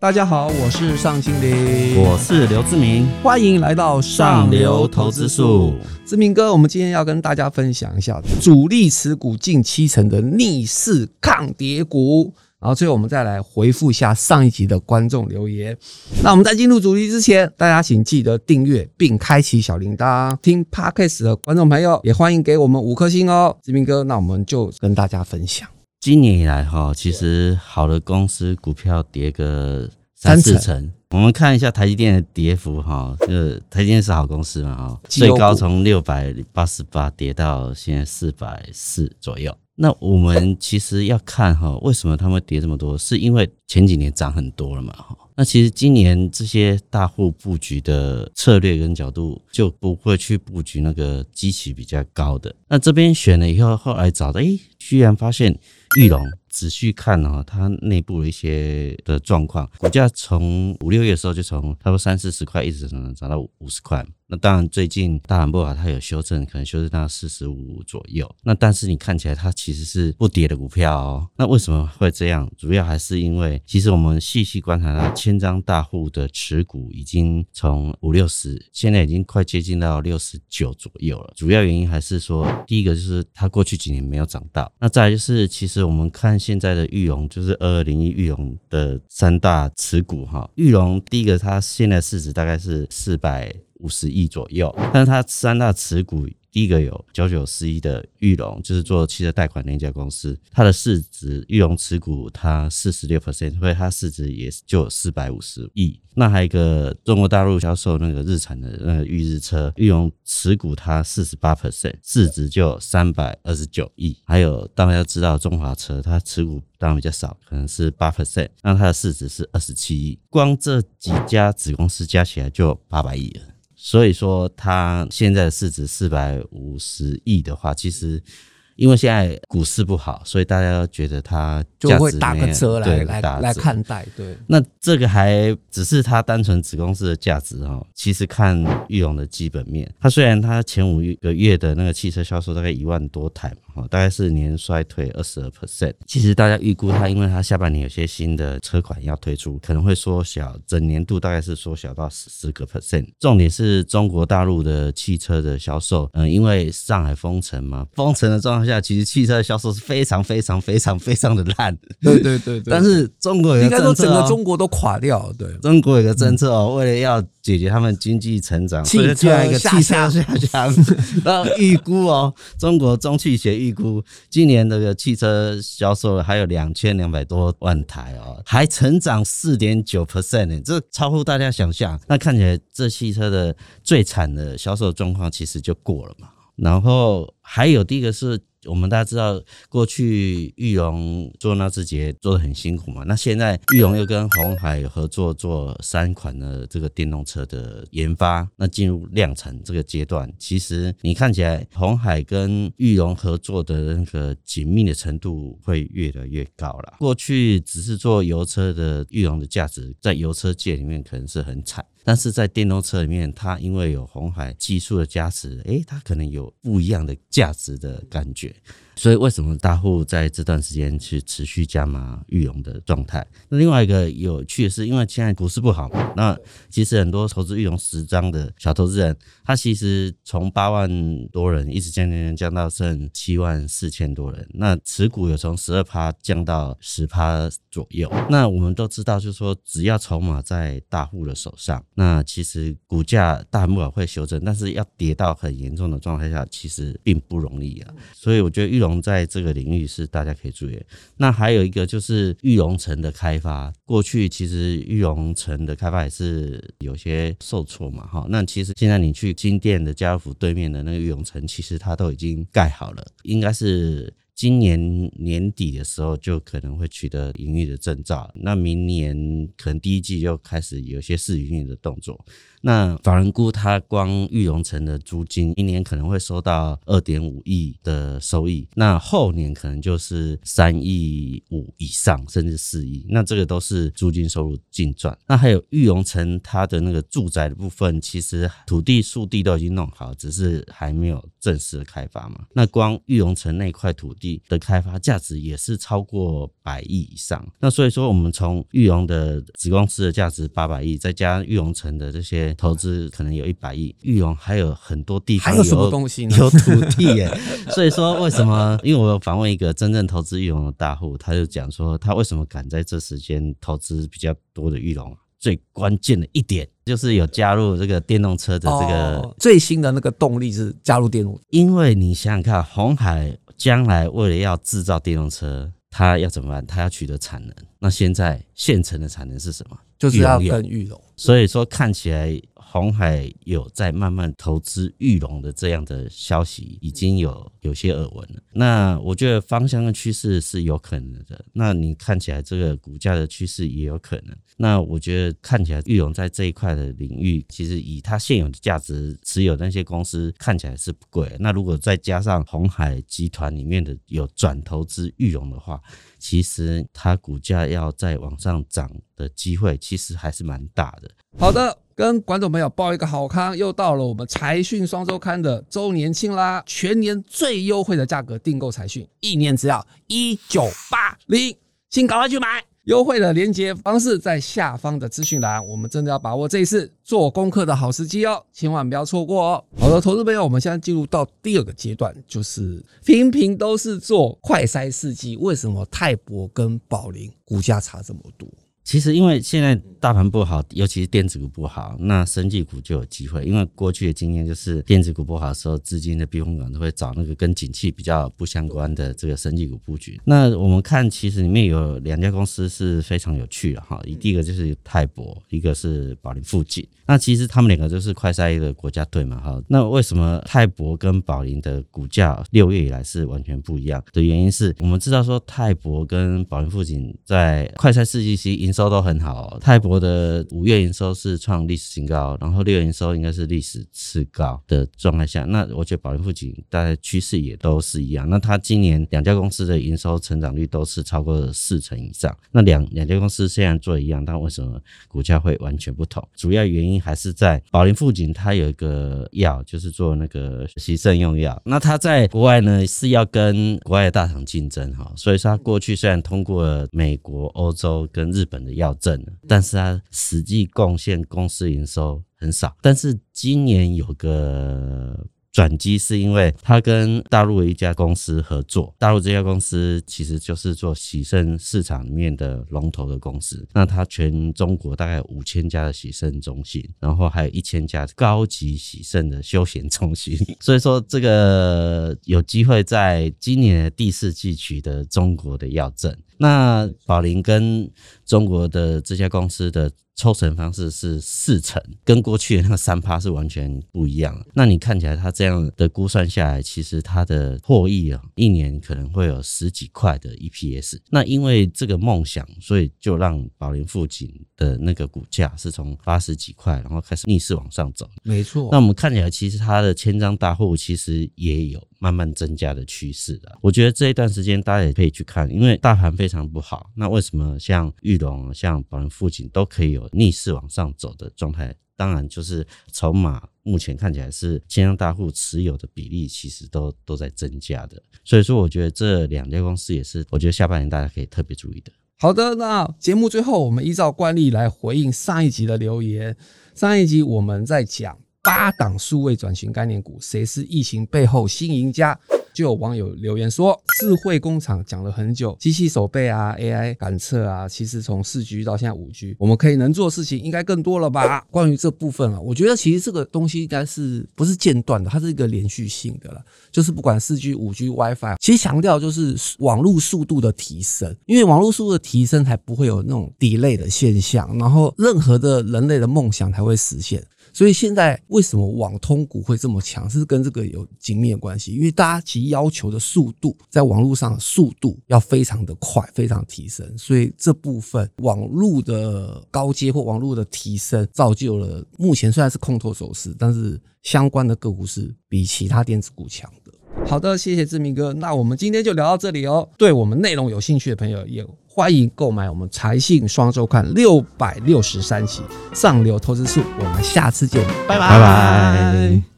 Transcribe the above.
大家好，我是尚青林，我是刘志明，欢迎来到上流投资术。志明哥，我们今天要跟大家分享一下主力持股近七成的逆势抗跌股。然后最后我们再来回复一下上一集的观众留言。那我们在进入主题之前，大家请记得订阅并开启小铃铛。听 Podcast 的观众朋友也欢迎给我们五颗星哦。志明哥，那我们就跟大家分享。今年以来哈，其实好的公司股票跌个三四成。我们看一下台积电的跌幅哈，就是台积电是好公司嘛哈，最高从六百八十八跌到现在四百四左右。那我们其实要看哈，为什么他们跌这么多？是因为前几年涨很多了嘛哈。那其实今年这些大户布局的策略跟角度就不会去布局那个基期比较高的。那这边选了以后，后来找的，哎，居然发现玉龙。仔细看哦，它内部的一些的状况，股价从五六月的时候就从差不多三四十块一直涨涨到五十块。那当然，最近大盘不好，它有修正，可能修正到四十五左右。那但是你看起来它其实是不跌的股票哦。那为什么会这样？主要还是因为，其实我们细细观察它，千张大户的持股已经从五六十，现在已经快接近到六十九左右了。主要原因还是说，第一个就是它过去几年没有涨到。那再就是，其实我们看现在的玉龙，就是二二零一玉龙的三大持股哈。玉龙第一个，它现在市值大概是四百。五十亿左右，但是它三大持股。第一个有九九四一的玉龙，就是做汽车贷款那家公司，它的市值玉龙持股它四十六 percent，所以它市值也就四百五十亿。那还有一个中国大陆销售那个日产的那个裕日车，玉龙持股它四十八 percent，市值就三百二十九亿。还有大家要知道中华车，它持股当然比较少，可能是八 percent，那它的市值是二十七亿。光这几家子公司加起来就八百亿了。所以说，它现在的市值四百五十亿的话，其实。因为现在股市不好，所以大家都觉得它就会打个折来来来看待。对，那这个还只是它单纯子公司的价值哈。其实看玉龙的基本面，它虽然它前五个月的那个汽车销售大概一万多台嘛，哈，大概是年衰退二十二 percent。其实大家预估它，因为它下半年有些新的车款要推出，可能会缩小，整年度大概是缩小到十四个 percent。重点是中国大陆的汽车的销售，嗯，因为上海封城嘛，封城的状况下。其实汽车的销售是非常非常非常非常的烂，对对对对。但是中国有个政策，整个中国都垮掉。对，中国有个政策哦，为了要解决他们经济成长，汽车汽车下降。然后预估哦，中国中汽协预估今年那个汽车销售还有两千两百多万台哦，还成长四点九 percent 呢，这超乎大家想象。那看起来这汽车的最惨的销售状况其实就过了嘛。然后还有第一个是。我们大家知道，过去玉龙做那只节做的很辛苦嘛。那现在玉龙又跟红海合作做三款的这个电动车的研发，那进入量产这个阶段，其实你看起来红海跟玉龙合作的那个紧密的程度会越来越高了。过去只是做油车的玉龙的价值，在油车界里面可能是很惨，但是在电动车里面，它因为有红海技术的加持，诶，它可能有不一样的价价值的感觉。所以为什么大户在这段时间去持续加码玉龙的状态？那另外一个有趣的是，因为现在股市不好嘛，那其实很多投资玉龙十张的小投资人，他其实从八万多人一直降降降降到剩七万四千多人，那持股有从十二趴降到十趴左右。那我们都知道，就是说只要筹码在大户的手上，那其实股价大不了会修正，但是要跌到很严重的状态下，其实并不容易啊。所以我觉得玉龙。在这个领域是大家可以注意。那还有一个就是玉龙城的开发，过去其实玉龙城的开发也是有些受挫嘛，哈。那其实现在你去金店的家乐福对面的那个玉龙城，其实它都已经盖好了，应该是。今年年底的时候就可能会取得营运的证照，那明年可能第一季就开始有些试营运的动作。那法人估它光玉龙城的租金，一年可能会收到二点五亿的收益，那后年可能就是三亿五以上，甚至四亿。那这个都是租金收入净赚。那还有玉龙城它的那个住宅的部分，其实土地、树地都已经弄好，只是还没有正式的开发嘛。那光玉龙城那块土地。器的开发价值也是超过百亿以上。那所以说，我们从玉龙的子公司的价值八百亿，再加玉龙城的这些投资，可能有一百亿。玉龙还有很多地方还有什么东西呢？有土地耶。所以说，为什么？因为我有访问一个真正投资玉龙的大户，他就讲说，他为什么敢在这时间投资比较多的玉龙？最关键的一点就是有加入这个电动车的这个最新的那个动力是加入电动，因为你想想看，红海将来为了要制造电动车，它要怎么办？它要取得产能。那现在现成的产能是什么？就是要跟玉龙。所以说看起来。红海有在慢慢投资玉龙的这样的消息，已经有有些耳闻了。那我觉得方向的趋势是有可能的。那你看起来这个股价的趋势也有可能。那我觉得看起来玉龙在这一块的领域，其实以它现有的价值持有那些公司看起来是不贵。那如果再加上红海集团里面的有转投资玉龙的话，其实它股价要再往上涨的机会，其实还是蛮大的。好的。跟观众朋友报一个好康，又到了我们财讯双周刊的周年庆啦！全年最优惠的价格订购财讯，一年只要一九八零，请赶快去买！优惠的连接方式在下方的资讯栏，我们真的要把握这一次做功课的好时机哦，千万不要错过哦！好的，投资朋友，我们现在进入到第二个阶段，就是频频都是做快筛试剂，为什么泰博跟宝林股价差这么多？其实，因为现在大盘不好，尤其是电子股不好，那生技股就有机会。因为过去的经验就是，电子股不好的时候，资金的避风港都会找那个跟景气比较不相关的这个生技股布局。那我们看，其实里面有两家公司是非常有趣的哈。第一个就是泰博，一个是宝林富锦。那其实他们两个就是快筛的国家队嘛哈。那为什么泰博跟宝林的股价六月以来是完全不一样的原因是我们知道说，泰博跟宝林富锦在快筛世纪期营收。收都很好，泰博的五月营收是创历史新高，然后六月营收应该是历史次高的状态下，那我觉得宝林富锦大概趋势也都是一样。那它今年两家公司的营收成长率都是超过四成以上。那两两家公司虽然做一样，但为什么股价会完全不同？主要原因还是在宝林富锦它有一个药，就是做那个洗肾用药。那它在国外呢是要跟国外的大厂竞争哈，所以说它过去虽然通过美国、欧洲跟日本的。要挣，但是他实际贡献公司营收很少。但是今年有个。转机是因为他跟大陆的一家公司合作，大陆这家公司其实就是做洗肾市场里面的龙头的公司。那它全中国大概五千家的洗肾中心，然后还有一千家高级洗肾的休闲中心。所以说这个有机会在今年的第四季取得中国的要证。那宝林跟中国的这家公司的。抽成方式是四成，跟过去的那个三趴是完全不一样。那你看起来他这样的估算下来，其实他的获益啊，一年可能会有十几块的 EPS。那因为这个梦想，所以就让宝林富锦的那个股价是从八十几块，然后开始逆势往上走。没错。那我们看起来，其实他的千张大户其实也有。慢慢增加的趋势的，我觉得这一段时间大家也可以去看，因为大盘非常不好。那为什么像玉龙、像宝人富锦都可以有逆势往上走的状态？当然就是筹码目前看起来是千张大户持有的比例其实都都在增加的。所以说，我觉得这两家公司也是，我觉得下半年大家可以特别注意的。好的，那节目最后我们依照惯例来回应上一集的留言。上一集我们在讲。八档数位转型概念股，谁是疫情背后新赢家？就有网友留言说，智慧工厂讲了很久，机器手背啊，AI 感测啊，其实从四 G 到现在五 G，我们可以能做的事情应该更多了吧？关于这部分啊，我觉得其实这个东西应该是不是间断的，它是一个连续性的了。就是不管四 G、五 G、WiFi，其实强调就是网络速度的提升，因为网络速度的提升才不会有那种 delay 的现象，然后任何的人类的梦想才会实现。所以现在为什么网通股会这么强，是跟这个有紧密的关系。因为大家其实要求的速度，在网络上速度要非常的快，非常提升。所以这部分网络的高阶或网络的提升，造就了目前虽然是空头走势，但是相关的个股是比其他电子股强的。好的，谢谢志明哥。那我们今天就聊到这里哦。对我们内容有兴趣的朋友，也欢迎购买我们财信双周刊六百六十三期上流投资术。我们下次见，拜拜拜拜。